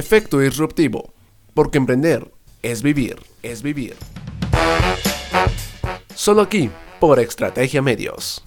Efecto disruptivo, porque emprender es vivir, es vivir. Solo aquí, por Estrategia Medios.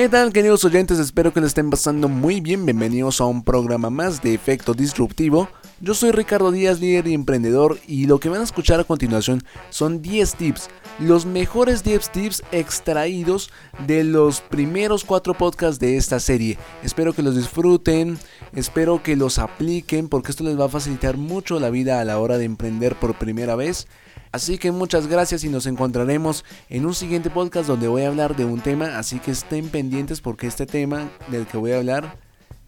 ¿Qué tal queridos oyentes? Espero que les estén pasando muy bien. Bienvenidos a un programa más de Efecto Disruptivo. Yo soy Ricardo Díaz, líder y emprendedor y lo que van a escuchar a continuación son 10 tips, los mejores 10 tips extraídos de los primeros 4 podcasts de esta serie. Espero que los disfruten, espero que los apliquen porque esto les va a facilitar mucho la vida a la hora de emprender por primera vez. Así que muchas gracias y nos encontraremos en un siguiente podcast donde voy a hablar de un tema, así que estén pendientes porque este tema del que voy a hablar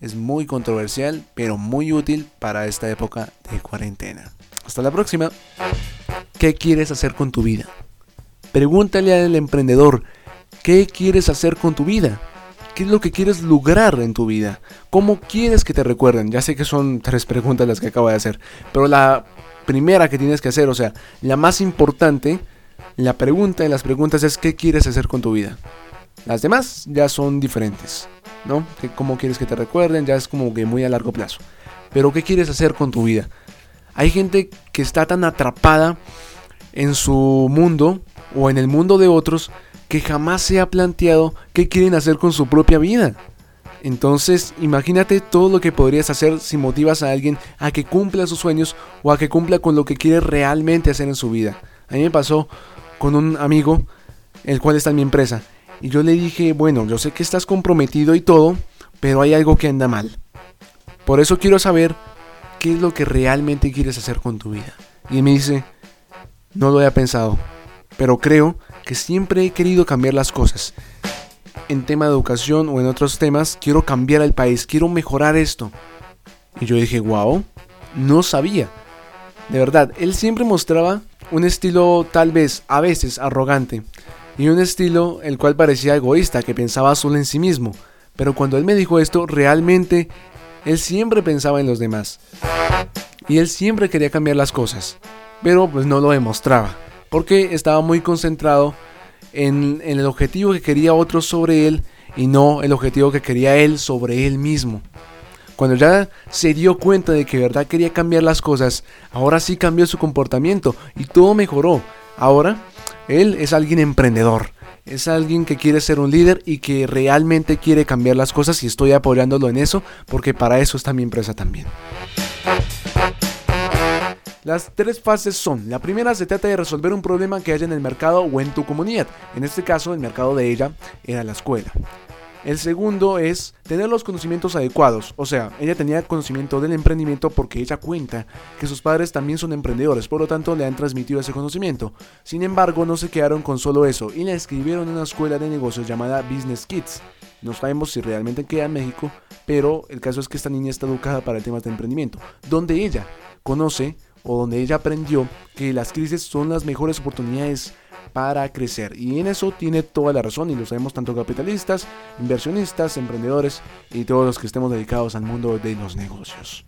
es muy controversial, pero muy útil para esta época de cuarentena. Hasta la próxima. ¿Qué quieres hacer con tu vida? Pregúntale al emprendedor, ¿qué quieres hacer con tu vida? ¿Qué es lo que quieres lograr en tu vida? ¿Cómo quieres que te recuerden? Ya sé que son tres preguntas las que acabo de hacer, pero la primera que tienes que hacer, o sea, la más importante, la pregunta de las preguntas es ¿qué quieres hacer con tu vida? Las demás ya son diferentes, ¿no? ¿Cómo quieres que te recuerden? Ya es como que muy a largo plazo. Pero ¿qué quieres hacer con tu vida? Hay gente que está tan atrapada en su mundo o en el mundo de otros que jamás se ha planteado qué quieren hacer con su propia vida. Entonces, imagínate todo lo que podrías hacer si motivas a alguien a que cumpla sus sueños o a que cumpla con lo que quiere realmente hacer en su vida. A mí me pasó con un amigo, el cual está en mi empresa, y yo le dije, bueno, yo sé que estás comprometido y todo, pero hay algo que anda mal. Por eso quiero saber qué es lo que realmente quieres hacer con tu vida. Y me dice, no lo había pensado, pero creo que siempre he querido cambiar las cosas en tema de educación o en otros temas, quiero cambiar el país, quiero mejorar esto. Y yo dije, wow, no sabía. De verdad, él siempre mostraba un estilo tal vez, a veces, arrogante. Y un estilo el cual parecía egoísta, que pensaba solo en sí mismo. Pero cuando él me dijo esto, realmente, él siempre pensaba en los demás. Y él siempre quería cambiar las cosas. Pero pues no lo demostraba. Porque estaba muy concentrado en, el objetivo que quería otro sobre él y no el objetivo que quería él sobre él mismo. Cuando ya se dio cuenta de que verdad quería cambiar las cosas, ahora sí cambió su comportamiento y todo mejoró. Ahora él es alguien emprendedor, es alguien que quiere ser un líder y que realmente quiere cambiar las cosas y estoy apoyándolo en eso porque para eso está mi empresa también. Las tres fases son, la primera se trata de resolver un problema que haya en el mercado o en tu comunidad, en este caso el mercado de ella era la escuela. El segundo es tener los conocimientos adecuados, o sea, ella tenía conocimiento del emprendimiento porque ella cuenta que sus padres también son emprendedores, por lo tanto le han transmitido ese conocimiento. Sin embargo, no se quedaron con solo eso y la inscribieron en una escuela de negocios llamada Business Kids. No sabemos si realmente queda en México, pero el caso es que esta niña está educada para el tema de emprendimiento, donde ella conoce o donde ella aprendió que las crisis son las mejores oportunidades para crecer. Y en eso tiene toda la razón y lo sabemos tanto capitalistas, inversionistas, emprendedores y todos los que estemos dedicados al mundo de los negocios.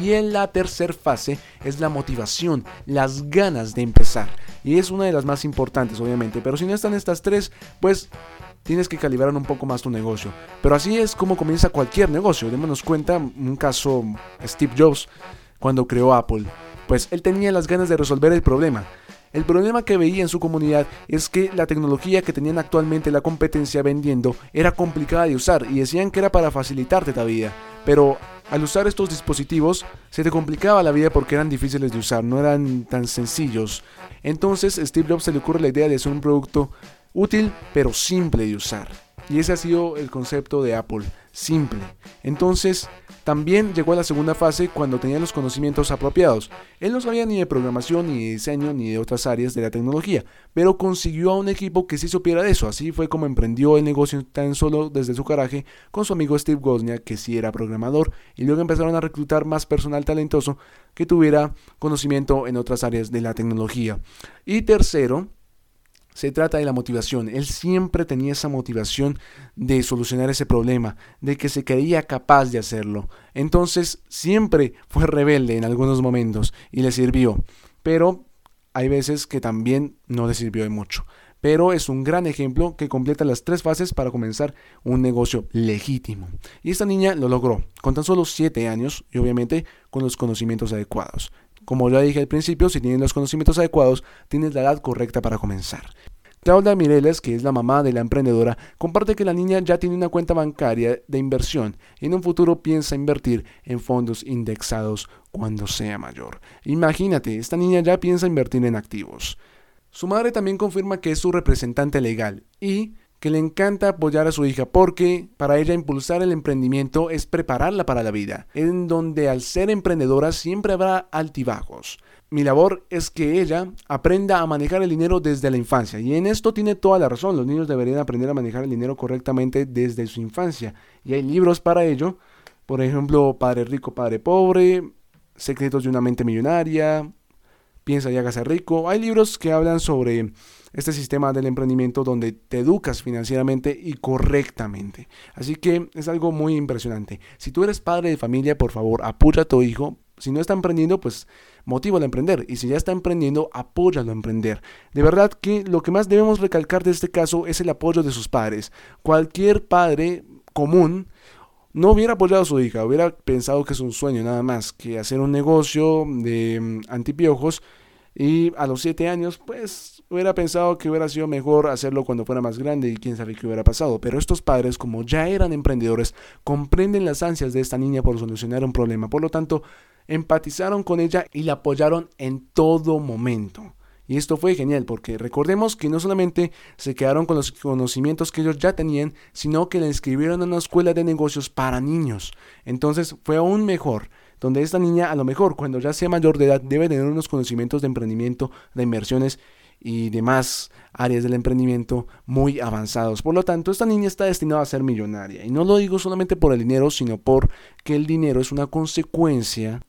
Y en la tercera fase es la motivación, las ganas de empezar. Y es una de las más importantes, obviamente. Pero si no están estas tres, pues tienes que calibrar un poco más tu negocio. Pero así es como comienza cualquier negocio. Démonos cuenta, un caso Steve Jobs cuando creó Apple, pues él tenía las ganas de resolver el problema. El problema que veía en su comunidad es que la tecnología que tenían actualmente la competencia vendiendo era complicada de usar y decían que era para facilitarte la vida. Pero al usar estos dispositivos se te complicaba la vida porque eran difíciles de usar, no eran tan sencillos. Entonces Steve Jobs se le ocurre la idea de hacer un producto útil pero simple de usar. Y ese ha sido el concepto de Apple, simple. Entonces, también llegó a la segunda fase cuando tenía los conocimientos apropiados. Él no sabía ni de programación, ni de diseño, ni de otras áreas de la tecnología, pero consiguió a un equipo que sí supiera de eso. Así fue como emprendió el negocio tan solo desde su garaje con su amigo Steve Wozniak, que sí era programador, y luego empezaron a reclutar más personal talentoso que tuviera conocimiento en otras áreas de la tecnología. Y tercero, se trata de la motivación. Él siempre tenía esa motivación de solucionar ese problema, de que se creía capaz de hacerlo. Entonces siempre fue rebelde en algunos momentos y le sirvió. Pero hay veces que también no le sirvió de mucho. Pero es un gran ejemplo que completa las tres fases para comenzar un negocio legítimo. Y esta niña lo logró con tan solo 7 años y obviamente con los conocimientos adecuados. Como ya dije al principio, si tienes los conocimientos adecuados, tienes la edad correcta para comenzar. Claudia Mireles, que es la mamá de la emprendedora, comparte que la niña ya tiene una cuenta bancaria de inversión y en un futuro piensa invertir en fondos indexados cuando sea mayor. Imagínate, esta niña ya piensa invertir en activos. Su madre también confirma que es su representante legal y que le encanta apoyar a su hija porque para ella impulsar el emprendimiento es prepararla para la vida, en donde al ser emprendedora siempre habrá altibajos. Mi labor es que ella aprenda a manejar el dinero desde la infancia y en esto tiene toda la razón, los niños deberían aprender a manejar el dinero correctamente desde su infancia y hay libros para ello, por ejemplo, Padre Rico, Padre Pobre, Secretos de una mente millonaria, Piensa y hágase rico. Hay libros que hablan sobre este sistema del emprendimiento donde te educas financieramente y correctamente. Así que es algo muy impresionante. Si tú eres padre de familia, por favor, apoya a tu hijo. Si no está emprendiendo, pues motívalo a emprender. Y si ya está emprendiendo, apóyalo a emprender. De verdad que lo que más debemos recalcar de este caso es el apoyo de sus padres. Cualquier padre común no hubiera apoyado a su hija, hubiera pensado que es un sueño nada más, que hacer un negocio de mm, antipiojos y a los siete años, pues hubiera pensado que hubiera sido mejor hacerlo cuando fuera más grande y quién sabe qué hubiera pasado. Pero estos padres, como ya eran emprendedores, comprenden las ansias de esta niña por solucionar un problema. Por lo tanto, empatizaron con ella y la apoyaron en todo momento. Y esto fue genial porque recordemos que no solamente se quedaron con los conocimientos que ellos ya tenían, sino que la inscribieron en una escuela de negocios para niños. Entonces fue aún mejor donde esta niña a lo mejor cuando ya sea mayor de edad debe tener unos conocimientos de emprendimiento, de inversiones y demás áreas del emprendimiento muy avanzados. Por lo tanto, esta niña está destinada a ser millonaria. Y no lo digo solamente por el dinero, sino porque el dinero es una consecuencia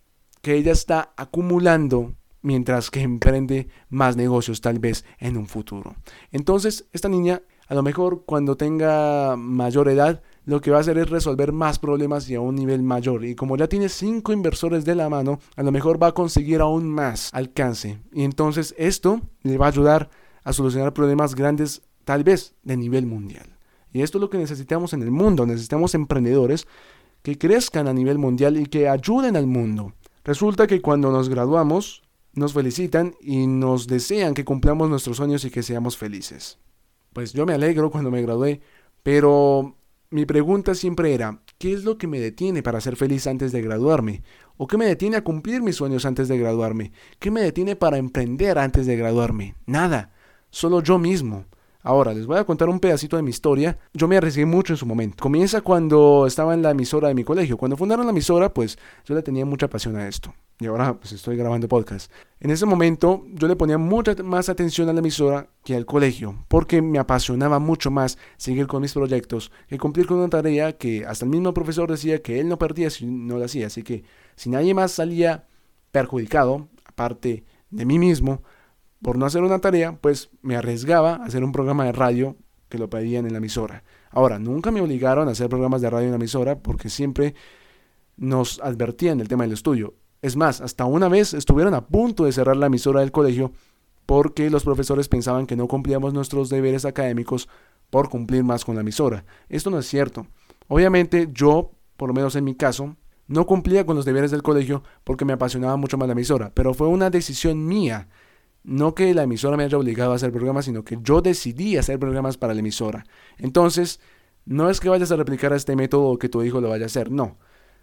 que ella está acumulando mientras que emprende más negocios tal vez en un futuro. Entonces, esta niña a lo mejor cuando tenga mayor edad lo que va a hacer es resolver más problemas y a un nivel mayor. Y como ya tiene cinco inversores de la mano, a lo mejor va a conseguir aún más alcance. Y entonces esto le va a ayudar a solucionar problemas grandes, tal vez de nivel mundial. Y esto es lo que necesitamos en el mundo. Necesitamos emprendedores que crezcan a nivel mundial y que ayuden al mundo. Resulta que cuando nos graduamos, nos felicitan y nos desean que cumplamos nuestros sueños y que seamos felices. Pues yo me alegro cuando me gradué, pero mi pregunta siempre era, ¿qué es lo que me detiene para ser feliz antes de graduarme? ¿O qué me detiene a cumplir mis sueños antes de graduarme? ¿Qué me detiene para emprender antes de graduarme? Nada, solo yo mismo. Ahora, les voy a contar un pedacito de mi historia. Yo me arriesgué mucho en su momento. Comienza cuando estaba en la emisora de mi colegio. Cuando fundaron la emisora, pues yo le tenía mucha pasión a esto. Y ahora pues estoy grabando podcast. En ese momento yo le ponía mucha más atención a la emisora que al colegio, porque me apasionaba mucho más seguir con mis proyectos que cumplir con una tarea que hasta el mismo profesor decía que él no perdía si no la hacía. Así que si nadie más salía perjudicado, aparte de mí mismo, por no hacer una tarea, pues me arriesgaba a hacer un programa de radio que lo pedían en la emisora. Ahora, nunca me obligaron a hacer programas de radio en la emisora porque siempre nos advertían del tema del estudio. Es más, hasta una vez estuvieron a punto de cerrar la emisora del colegio porque los profesores pensaban que no cumplíamos nuestros deberes académicos por cumplir más con la emisora. Esto no es cierto. Obviamente yo, por lo menos en mi caso, no cumplía con los deberes del colegio porque me apasionaba mucho más la emisora, pero fue una decisión mía no que la emisora me haya obligado a hacer programas, sino que yo decidí hacer programas para la emisora. Entonces, no es que vayas a replicar este método o que tu hijo lo vaya a hacer, no.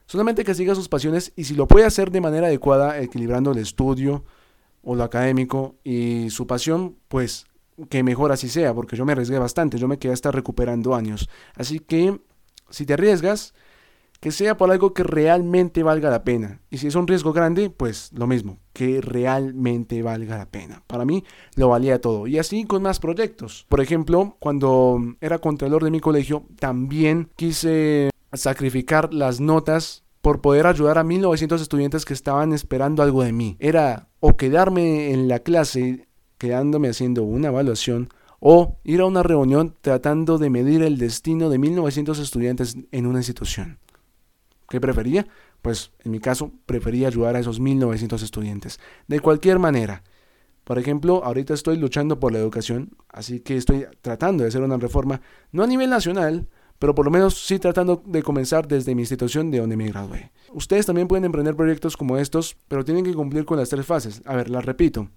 Solamente que siga sus pasiones y si lo puede hacer de manera adecuada, equilibrando el estudio o lo académico y su pasión, pues que mejor así sea, porque yo me arriesgué bastante, yo me quedé hasta recuperando años. Así que, si te arriesgas, que sea por algo que realmente valga la pena. Y si es un riesgo grande, pues lo mismo, que realmente valga la pena. Para mí lo valía todo. Y así con más proyectos. Por ejemplo, cuando era contralor de mi colegio, también quise sacrificar las notas por poder ayudar a 1900 estudiantes que estaban esperando algo de mí. Era o quedarme en la clase quedándome haciendo una evaluación o ir a una reunión tratando de medir el destino de 1900 estudiantes en una institución. ¿Qué prefería? Pues en mi caso prefería ayudar a esos 1900 estudiantes. De cualquier manera. Por ejemplo, ahorita estoy luchando por la educación, así que estoy tratando de hacer una reforma, no a nivel nacional, pero por lo menos sí tratando de comenzar desde mi institución de donde me gradué. Ustedes también pueden emprender proyectos como estos, pero tienen que cumplir con las tres fases. A ver, las repito.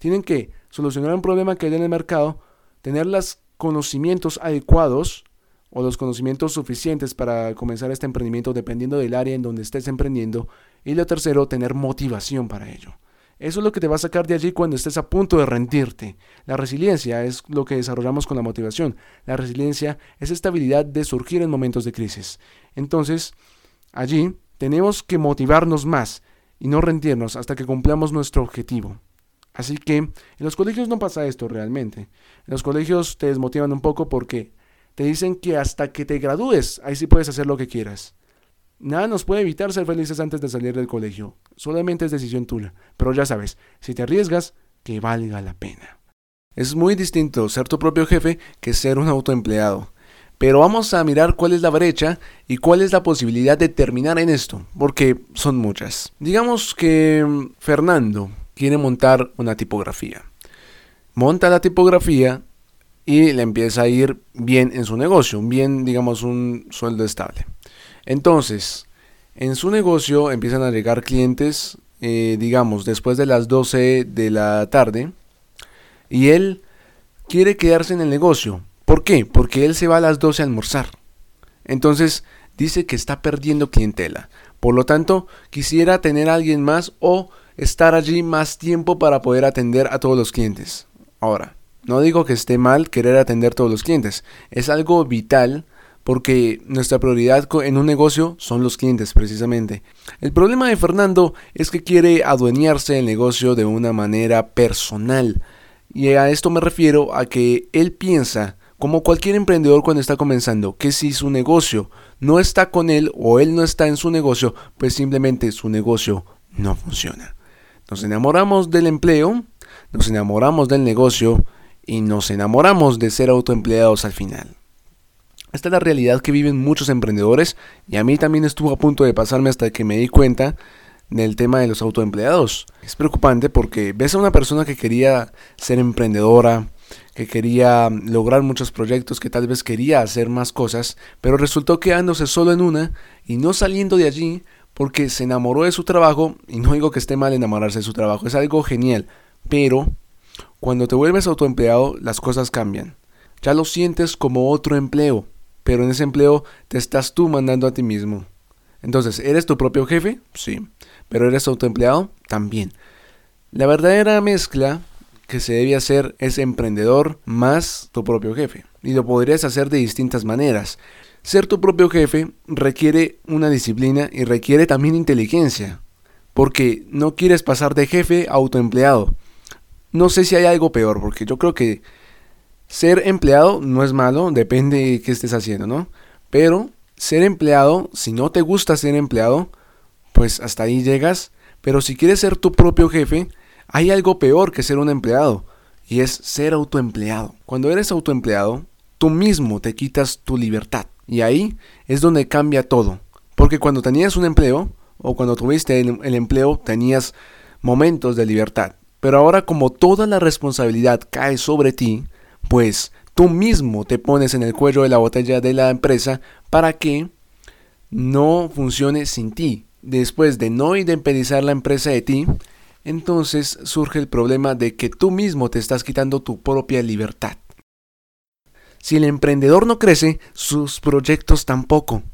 Tienen que solucionar un problema que hay en el mercado, tener los conocimientos adecuados o los conocimientos suficientes para comenzar este emprendimiento dependiendo del área en donde estés emprendiendo. Y lo tercero, tener motivación para ello. Eso es lo que te va a sacar de allí cuando estés a punto de rendirte. La resiliencia es lo que desarrollamos con la motivación. La resiliencia es esta habilidad de surgir en momentos de crisis. Entonces, allí tenemos que motivarnos más y no rendirnos hasta que cumplamos nuestro objetivo. Así que en los colegios no pasa esto realmente. En los colegios te desmotivan un poco porque te dicen que hasta que te gradúes, ahí sí puedes hacer lo que quieras. Nada nos puede evitar ser felices antes de salir del colegio. Solamente es decisión tuya. Pero ya sabes, si te arriesgas, que valga la pena. Es muy distinto ser tu propio jefe que ser un autoempleado. Pero vamos a mirar cuál es la brecha y cuál es la posibilidad de terminar en esto, porque son muchas. Digamos que mm, Fernando quiere montar una tipografía. Monta la tipografía y le empieza a ir bien en su negocio, bien, digamos, un sueldo estable. Entonces, en su negocio empiezan a llegar clientes, eh, digamos, después de las 12 de la tarde, y él quiere quedarse en el negocio. ¿Por qué? Porque él se va a las 12 a almorzar. Entonces, dice que está perdiendo clientela. Por lo tanto, quisiera tener a alguien más o estar allí más tiempo para poder atender a todos los clientes. Ahora, no digo que esté mal querer atender a todos los clientes. Es algo vital porque nuestra prioridad en un negocio son los clientes precisamente. El problema de Fernando es que quiere adueñarse del negocio de una manera personal. Y a esto me refiero a que él piensa, como cualquier emprendedor cuando está comenzando, que si su negocio no está con él o él no está en su negocio, pues simplemente su negocio no funciona. Nos enamoramos del empleo, nos enamoramos del negocio y nos enamoramos de ser autoempleados al final. Esta es la realidad que viven muchos emprendedores y a mí también estuvo a punto de pasarme hasta que me di cuenta del tema de los autoempleados. Es preocupante porque ves a una persona que quería ser emprendedora, que quería lograr muchos proyectos, que tal vez quería hacer más cosas, pero resultó quedándose solo en una y no saliendo de allí porque se enamoró de su trabajo, y no digo que esté mal enamorarse de su trabajo, es algo genial, pero cuando te vuelves autoempleado las cosas cambian. Ya lo sientes como otro empleo pero en ese empleo te estás tú mandando a ti mismo. Entonces, ¿eres tu propio jefe? Sí. ¿Pero eres autoempleado? También. La verdadera mezcla que se debe hacer es emprendedor más tu propio jefe. Y lo podrías hacer de distintas maneras. Ser tu propio jefe requiere una disciplina y requiere también inteligencia. Porque no quieres pasar de jefe a autoempleado. No sé si hay algo peor, porque yo creo que ser empleado no es malo, depende de qué estés haciendo, ¿no? Pero ser empleado, si no te gusta ser empleado, pues hasta ahí llegas. Pero si quieres ser tu propio jefe, hay algo peor que ser un empleado, y es ser autoempleado. Cuando eres autoempleado, tú mismo te quitas tu libertad. Y ahí es donde cambia todo. Porque cuando tenías un empleo, o cuando tuviste el, empleo, tenías momentos de libertad. Pero ahora como toda la responsabilidad cae sobre ti, pues tú mismo te pones en el cuello de la botella de la empresa para que no funcione sin ti. Después de no independizar la empresa de ti, entonces surge el problema de que tú mismo te estás quitando tu propia libertad. Si el emprendedor no crece, sus proyectos tampoco.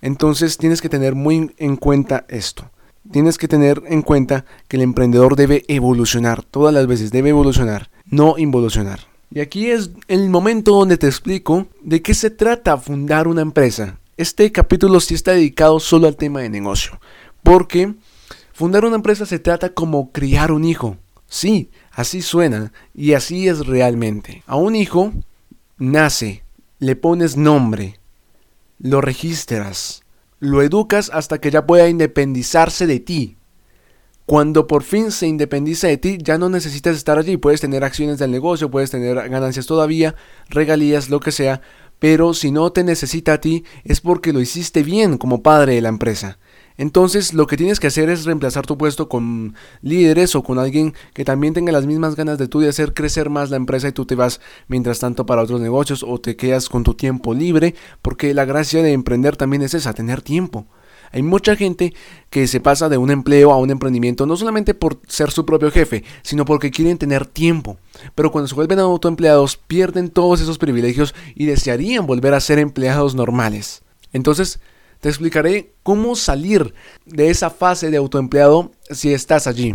Entonces tienes que tener muy en cuenta esto. Tienes que tener en cuenta que el emprendedor debe evolucionar, todas las veces debe evolucionar, no involucionar. Y aquí es el momento donde te explico de qué se trata fundar una empresa. Este capítulo sí está dedicado solo al tema de negocio, porque fundar una empresa se trata como criar un hijo. Sí, así suena y así es realmente. A un hijo nace, le pones nombre, lo registras, lo educas hasta que ya pueda independizarse de ti. Cuando por fin se independiza de ti, ya no necesitas estar allí. Puedes tener acciones del negocio, puedes tener ganancias todavía, regalías, lo que sea. Pero si no te necesita a ti, es porque lo hiciste bien como padre de la empresa. Entonces lo que tienes que hacer es reemplazar tu puesto con líderes o con alguien que también tenga las mismas ganas de tú de hacer crecer más la empresa y tú te vas mientras tanto para otros negocios o te quedas con tu tiempo libre, porque la gracia de emprender también es esa, tener tiempo. Hay mucha gente que se pasa de un empleo a un emprendimiento no solamente por ser su propio jefe, sino porque quieren tener tiempo. Pero cuando se vuelven autoempleados pierden todos esos privilegios y desearían volver a ser empleados normales. Entonces, te explicaré cómo salir de esa fase de autoempleado si estás allí.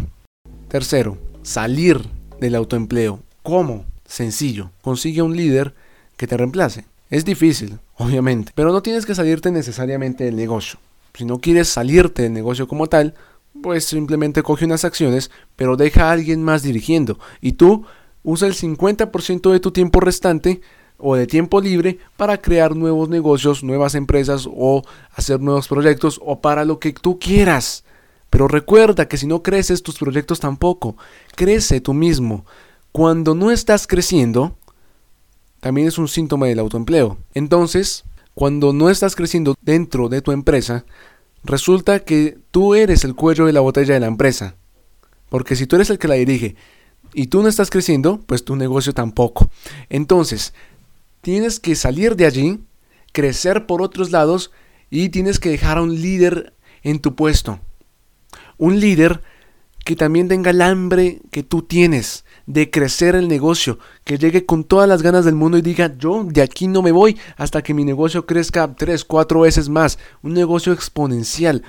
Tercero, salir del autoempleo. ¿Cómo? Sencillo. Consigue un líder que te reemplace. Es difícil, obviamente, pero no tienes que salirte necesariamente del negocio. Si no quieres salirte del negocio como tal, pues simplemente coge unas acciones, pero deja a alguien más dirigiendo. Y tú usa el 50% de tu tiempo restante o de tiempo libre para crear nuevos negocios, nuevas empresas o hacer nuevos proyectos o para lo que tú quieras. Pero recuerda que si no creces tus proyectos tampoco, crece tú mismo. Cuando no estás creciendo, también es un síntoma del autoempleo. Entonces, cuando no estás creciendo dentro de tu empresa, resulta que tú eres el cuello de la botella de la empresa. Porque si tú eres el que la dirige y tú no estás creciendo, pues tu negocio tampoco. Entonces, tienes que salir de allí, crecer por otros lados y tienes que dejar a un líder en tu puesto. Un líder que también tenga el hambre que tú tienes de crecer el negocio, que llegue con todas las ganas del mundo y diga, yo de aquí no me voy hasta que mi negocio crezca tres, cuatro veces más, un negocio exponencial,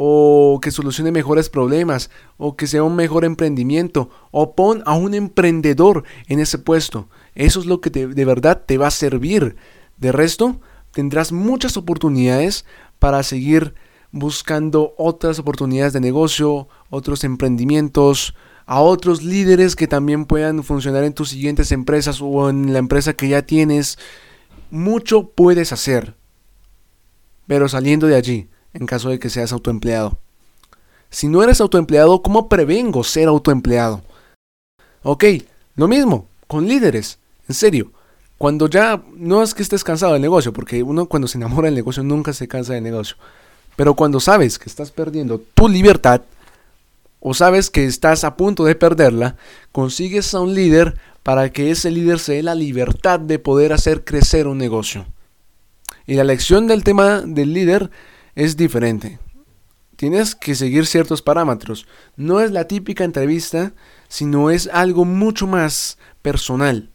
o que solucione mejores problemas, o que sea un mejor emprendimiento, o pon a un emprendedor en ese puesto. Eso es lo que de verdad te va a servir. De resto, tendrás muchas oportunidades para seguir buscando otras oportunidades de negocio, otros emprendimientos, a otros líderes que también puedan funcionar en tus siguientes empresas o en la empresa que ya tienes. Mucho puedes hacer, pero saliendo de allí en caso de que seas autoempleado. Si no eres autoempleado, ¿cómo prevengo ser autoempleado? Ok, lo mismo, con líderes, en serio. Cuando ya no es que estés cansado del negocio, porque uno cuando se enamora del negocio nunca se cansa del negocio. Pero cuando sabes que estás perdiendo tu libertad, o sabes que estás a punto de perderla, consigues a un líder para que ese líder se dé la libertad de poder hacer crecer un negocio. Y la lección del tema del líder es diferente. Tienes que seguir ciertos parámetros. No es la típica entrevista, sino es algo mucho más personal.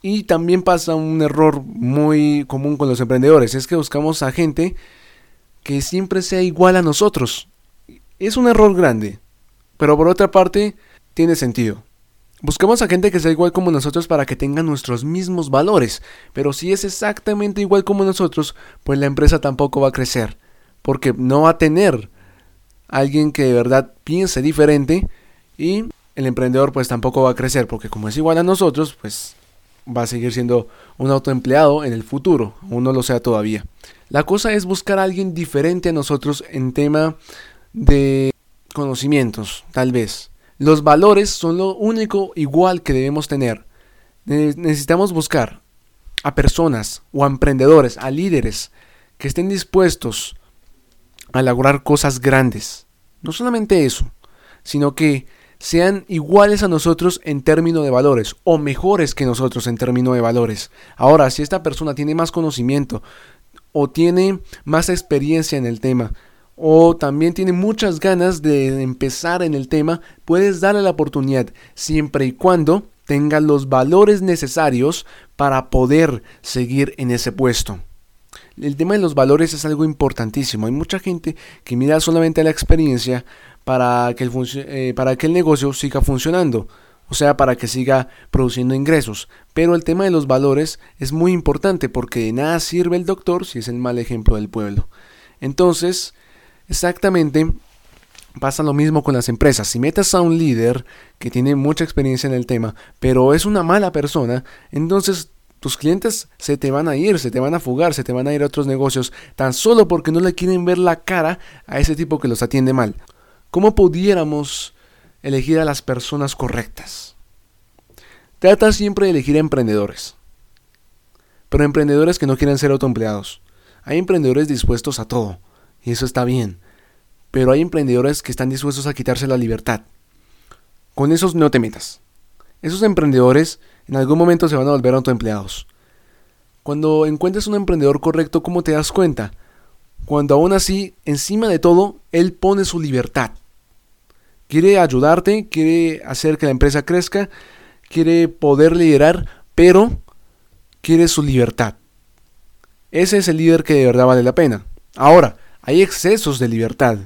Y también pasa un error muy común con los emprendedores, es que buscamos a gente que siempre sea igual a nosotros. Es un error grande, pero por otra parte tiene sentido. Buscamos a gente que sea igual como nosotros para que tenga nuestros mismos valores, pero si es exactamente igual como nosotros, pues la empresa tampoco va a crecer, porque no va a tener alguien que de verdad piense diferente y el emprendedor pues tampoco va a crecer, porque como es igual a nosotros, pues va a seguir siendo un autoempleado en el futuro, o no lo sea todavía. La cosa es buscar a alguien diferente a nosotros en tema de conocimientos, tal vez. Los valores son lo único igual que debemos tener. Necesitamos buscar a personas o a emprendedores, a líderes que estén dispuestos a lograr cosas grandes. No solamente eso, sino que sean iguales a nosotros en términos de valores o mejores que nosotros en términos de valores. Ahora, si esta persona tiene más conocimiento o tiene más experiencia en el tema, o también tiene muchas ganas de empezar en el tema, puedes darle la oportunidad siempre y cuando tenga los valores necesarios para poder seguir en ese puesto. El tema de los valores es algo importantísimo. Hay mucha gente que mira solamente la experiencia para que el, eh, para que el negocio siga funcionando, o sea, para que siga produciendo ingresos. Pero el tema de los valores es muy importante porque de nada sirve el doctor si es el mal ejemplo del pueblo. Entonces, Exactamente, pasa lo mismo con las empresas. Si metes a un líder que tiene mucha experiencia en el tema, pero es una mala persona, entonces tus clientes se te van a ir, se te van a fugar, se te van a ir a otros negocios, tan solo porque no le quieren ver la cara a ese tipo que los atiende mal. ¿Cómo pudiéramos elegir a las personas correctas? Trata siempre de elegir emprendedores. Pero emprendedores que no quieren ser autoempleados. Hay emprendedores dispuestos a todo, y eso está bien. Pero hay emprendedores que están dispuestos a quitarse la libertad. Con esos no te metas. Esos emprendedores en algún momento se van a volver autoempleados. Cuando encuentres un emprendedor correcto, ¿cómo te das cuenta? Cuando aún así, encima de todo, él pone su libertad. Quiere ayudarte, quiere hacer que la empresa crezca, quiere poder liderar, pero quiere su libertad. Ese es el líder que de verdad vale la pena. Ahora, hay excesos de libertad,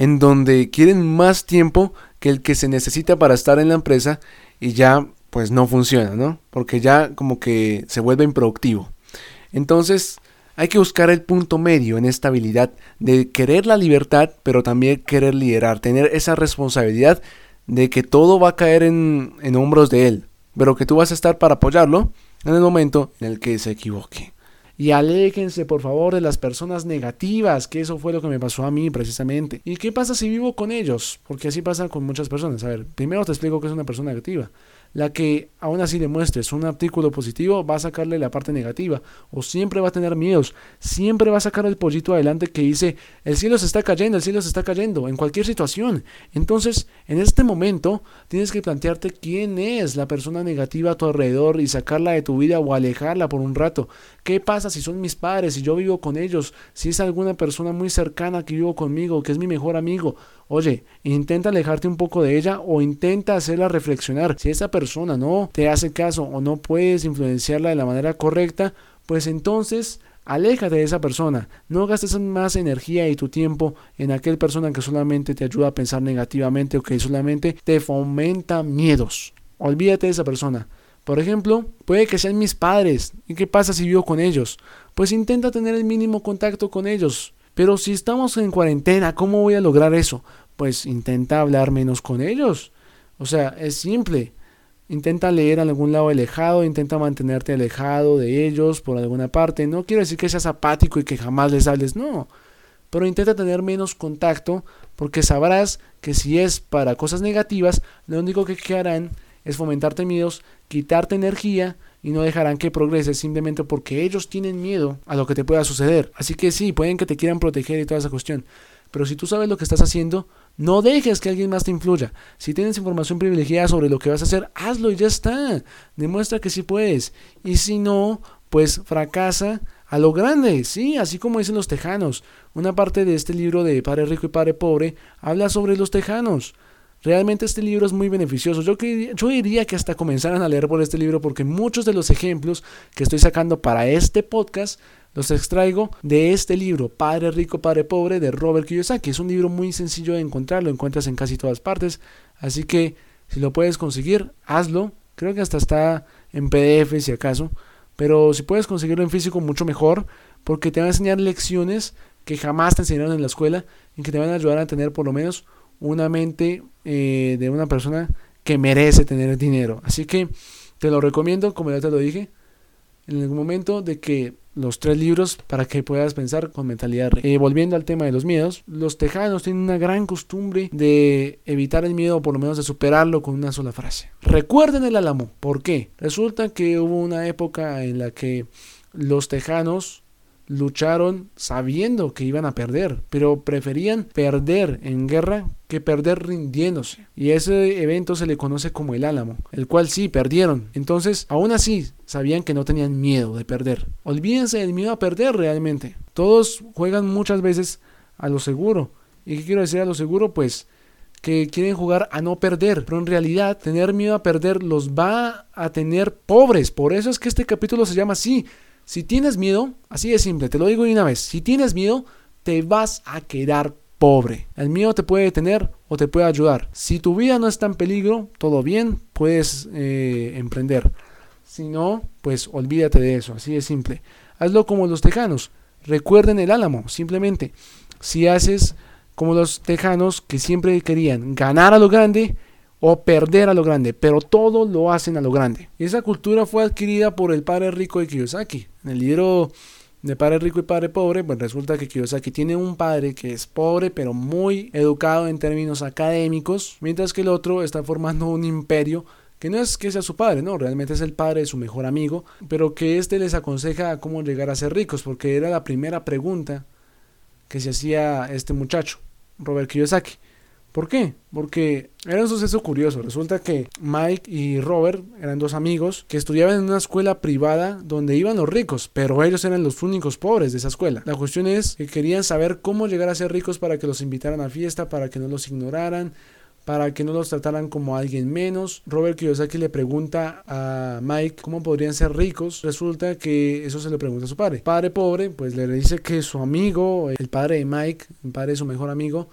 en donde quieren más tiempo que el que se necesita para estar en la empresa y ya pues no funciona, ¿no? Porque ya como que se vuelve improductivo. Entonces, hay que buscar el punto medio en esta habilidad de querer la libertad, pero también querer liderar, tener esa responsabilidad de que todo va a caer en, en hombros de él, pero que tú vas a estar para apoyarlo en el momento en el que se equivoque. Y aléjense, por favor, de las personas negativas, que eso fue lo que me pasó a mí precisamente. ¿Y qué pasa si vivo con ellos? Porque así pasa con muchas personas. A ver, primero te explico que es una persona negativa la que aún así demuestres un artículo positivo va a sacarle la parte negativa o siempre va a tener miedos, siempre va a sacar el pollito adelante que dice el cielo se está cayendo, el cielo se está cayendo en cualquier situación. Entonces, en este momento tienes que plantearte quién es la persona negativa a tu alrededor y sacarla de tu vida o alejarla por un rato. ¿Qué pasa si son mis padres, si yo vivo con ellos, si es alguna persona muy cercana que vivo conmigo, que es mi mejor amigo? Oye, intenta alejarte un poco de ella o intenta hacerla reflexionar. Si esa persona no te hace caso o no puedes influenciarla de la manera correcta, pues entonces aléjate de esa persona. No gastes más energía y tu tiempo en aquel persona que solamente te ayuda a pensar negativamente o que solamente te fomenta miedos. Olvídate de esa persona. Por ejemplo, puede que sean mis padres. ¿Y qué pasa si vivo con ellos? Pues intenta tener el mínimo contacto con ellos. Pero si estamos en cuarentena, ¿cómo voy a lograr eso? Pues intenta hablar menos con ellos. O sea, es simple. Intenta leer en algún lado alejado, intenta mantenerte alejado de ellos por alguna parte. No quiero decir que seas apático y que jamás les hables, no. Pero intenta tener menos contacto porque sabrás que si es para cosas negativas, lo único que harán es fomentarte miedos, quitarte energía y no dejarán que progreses simplemente porque ellos tienen miedo a lo que te pueda suceder. Así que sí, pueden que te quieran proteger y toda esa cuestión. Pero si tú sabes lo que estás haciendo, no dejes que alguien más te influya. Si tienes información privilegiada sobre lo que vas a hacer, hazlo y ya está. Demuestra que sí puedes. Y si no, pues fracasa a lo grande, sí, así como dicen los tejanos. Una parte de este libro de Padre Rico y Padre Pobre habla sobre los tejanos. Realmente este libro es muy beneficioso. Yo, yo diría que hasta comenzaran a leer por este libro porque muchos de los ejemplos que estoy sacando para este podcast los extraigo de este libro, Padre Rico, Padre Pobre, de Robert Kiyosaki. Es un libro muy sencillo de encontrar, lo encuentras en casi todas partes. Así que si lo puedes conseguir, hazlo. Creo que hasta está en PDF si acaso. Pero si puedes conseguirlo en físico, mucho mejor, porque te va a enseñar lecciones que jamás te enseñaron en la escuela y que te van a ayudar a tener por lo menos una mente eh, de una persona que merece tener dinero. Así que te lo recomiendo, como ya te lo dije, en algún momento de que los tres libros para que puedas pensar con mentalidad. Eh, volviendo al tema de los miedos, los tejanos tienen una gran costumbre de evitar el miedo o por lo menos de superarlo con una sola frase. Recuerden el álamo. ¿Por qué? Resulta que hubo una época en la que los tejanos lucharon sabiendo que iban a perder, pero preferían perder en guerra que perder rindiéndose. Y ese evento se le conoce como el Álamo, el cual sí perdieron. Entonces, aún así, sabían que no tenían miedo de perder. Olvídense del miedo a perder realmente. Todos juegan muchas veces a lo seguro. ¿Y qué quiero decir a lo seguro? Pues que quieren jugar a no perder, pero en realidad tener miedo a perder los va a tener pobres. Por eso es que este capítulo se llama así, si tienes miedo, así de simple, te lo digo de una vez, si tienes miedo, te vas a quedar pobre. El miedo te puede detener o te puede ayudar. Si tu vida no está en peligro, todo bien, puedes eh, emprender. Si no, pues olvídate de eso, así de simple. Hazlo como los tejanos. Recuerden el álamo, simplemente. Si haces como los tejanos que siempre querían ganar a lo grande, o perder a lo grande, pero todo lo hacen a lo grande. Esa cultura fue adquirida por el padre rico de Kiyosaki. En el libro de padre rico y padre pobre, pues resulta que Kiyosaki tiene un padre que es pobre pero muy educado en términos académicos, mientras que el otro está formando un imperio que no es que sea su padre, no, realmente es el padre de su mejor amigo, pero que éste les aconseja cómo llegar a ser ricos, porque era la primera pregunta que se hacía este muchacho, Robert Kiyosaki. ¿Por qué? Porque era un suceso curioso. Resulta que Mike y Robert eran dos amigos que estudiaban en una escuela privada donde iban los ricos, pero ellos eran los únicos pobres de esa escuela. La cuestión es que querían saber cómo llegar a ser ricos para que los invitaran a fiesta, para que no los ignoraran, para que no los trataran como alguien menos. Robert Kiyosaki le pregunta a Mike cómo podrían ser ricos. Resulta que eso se le pregunta a su padre. Padre pobre, pues le dice que su amigo, el padre de Mike, el padre de su mejor amigo,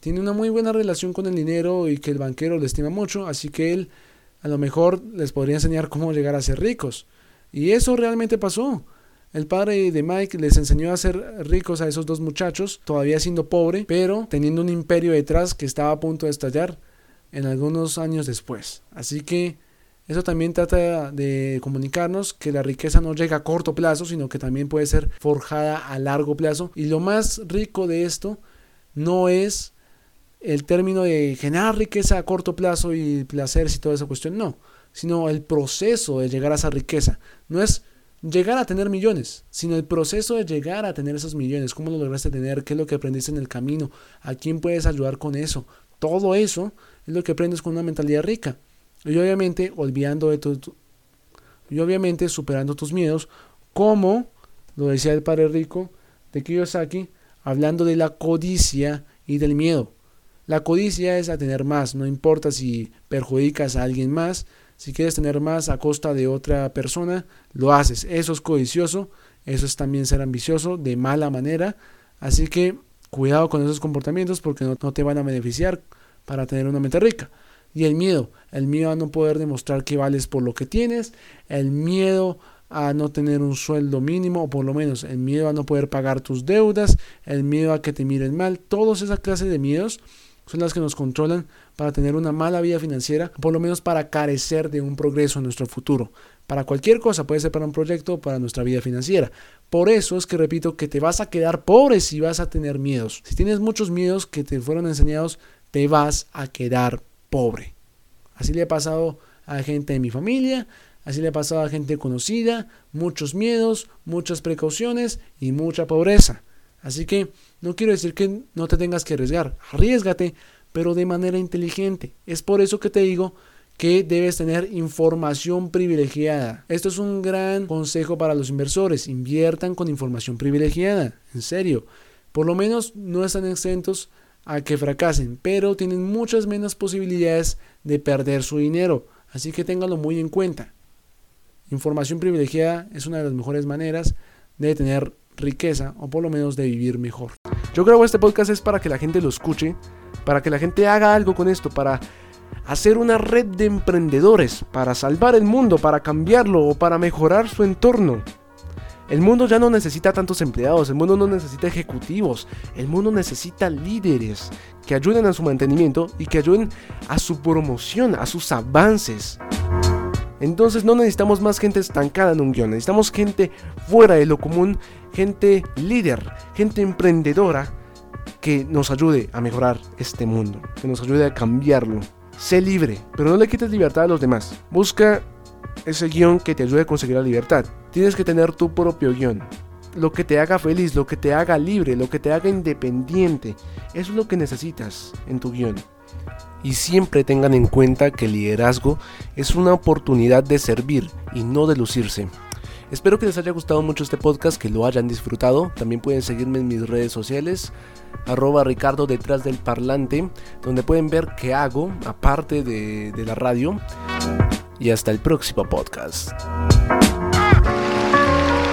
tiene una muy buena relación con el dinero y que el banquero le estima mucho, así que él a lo mejor les podría enseñar cómo llegar a ser ricos. Y eso realmente pasó. El padre de Mike les enseñó a ser ricos a esos dos muchachos, todavía siendo pobre, pero teniendo un imperio detrás que estaba a punto de estallar en algunos años después. Así que eso también trata de comunicarnos que la riqueza no llega a corto plazo, sino que también puede ser forjada a largo plazo. Y lo más rico de esto no es el término de generar riqueza a corto plazo y placeres y toda esa cuestión, no, sino el proceso de llegar a esa riqueza. No es llegar a tener millones, sino el proceso de llegar a tener esos millones, cómo lo lograste tener, qué es lo que aprendiste en el camino, a quién puedes ayudar con eso. Todo eso es lo que aprendes con una mentalidad rica. Y obviamente olvidando de tu, y obviamente superando tus miedos, como lo decía el padre rico de Kiyosaki, hablando de la codicia y del miedo. La codicia es a tener más, no importa si perjudicas a alguien más, si quieres tener más a costa de otra persona, lo haces. Eso es codicioso, eso es también ser ambicioso de mala manera. Así que cuidado con esos comportamientos porque no, te van a beneficiar para tener una mente rica. Y el miedo, el miedo a no poder demostrar que vales por lo que tienes, el miedo a no tener un sueldo mínimo, o por lo menos el miedo a no poder pagar tus deudas, el miedo a que te miren mal, todas esas clases de miedos son las que nos controlan para tener una mala vida financiera, por lo menos para carecer de un progreso en nuestro futuro. Para cualquier cosa, puede ser para un proyecto o para nuestra vida financiera. Por eso es que repito que te vas a quedar pobre si vas a tener miedos. Si tienes muchos miedos que te fueron enseñados, te vas a quedar pobre. Así le ha pasado a gente de mi familia, así le ha pasado a gente conocida, muchos miedos, muchas precauciones y mucha pobreza. Así que no quiero decir que no te tengas que arriesgar, arriesgate, pero de manera inteligente. Es por eso que te digo que debes tener información privilegiada. Esto es un gran consejo para los inversores. Inviertan con información privilegiada. En serio. Por lo menos no están exentos a que fracasen, pero tienen muchas menos posibilidades de perder su dinero. Así que ténganlo muy en cuenta. Información privilegiada es una de las mejores maneras de tener riqueza o por lo menos de vivir mejor. Yo creo que este podcast es para que la gente lo escuche, para que la gente haga algo con esto, para hacer una red de emprendedores, para salvar el mundo, para cambiarlo o para mejorar su entorno. El mundo ya no necesita tantos empleados, el mundo no necesita ejecutivos, el mundo necesita líderes que ayuden a su mantenimiento y que ayuden a su promoción, a sus avances. Entonces no necesitamos más gente estancada en un guion, necesitamos gente fuera de lo común, gente líder, gente emprendedora que nos ayude a mejorar este mundo, que nos ayude a cambiarlo. Sé libre, pero no le quites libertad a los demás. Busca ese guion que te ayude a conseguir la libertad. Tienes que tener tu propio guion. Lo que te haga feliz, lo que te haga libre, lo que te haga independiente. Eso es lo que necesitas en tu guion y siempre tengan en cuenta que el liderazgo es una oportunidad de servir y no de lucirse. Espero que les haya gustado mucho este podcast, que lo hayan disfrutado. También pueden seguirme en mis redes sociales, arroba Ricardo detrás del parlante, donde pueden ver qué hago aparte de, de la radio. Y hasta el próximo podcast.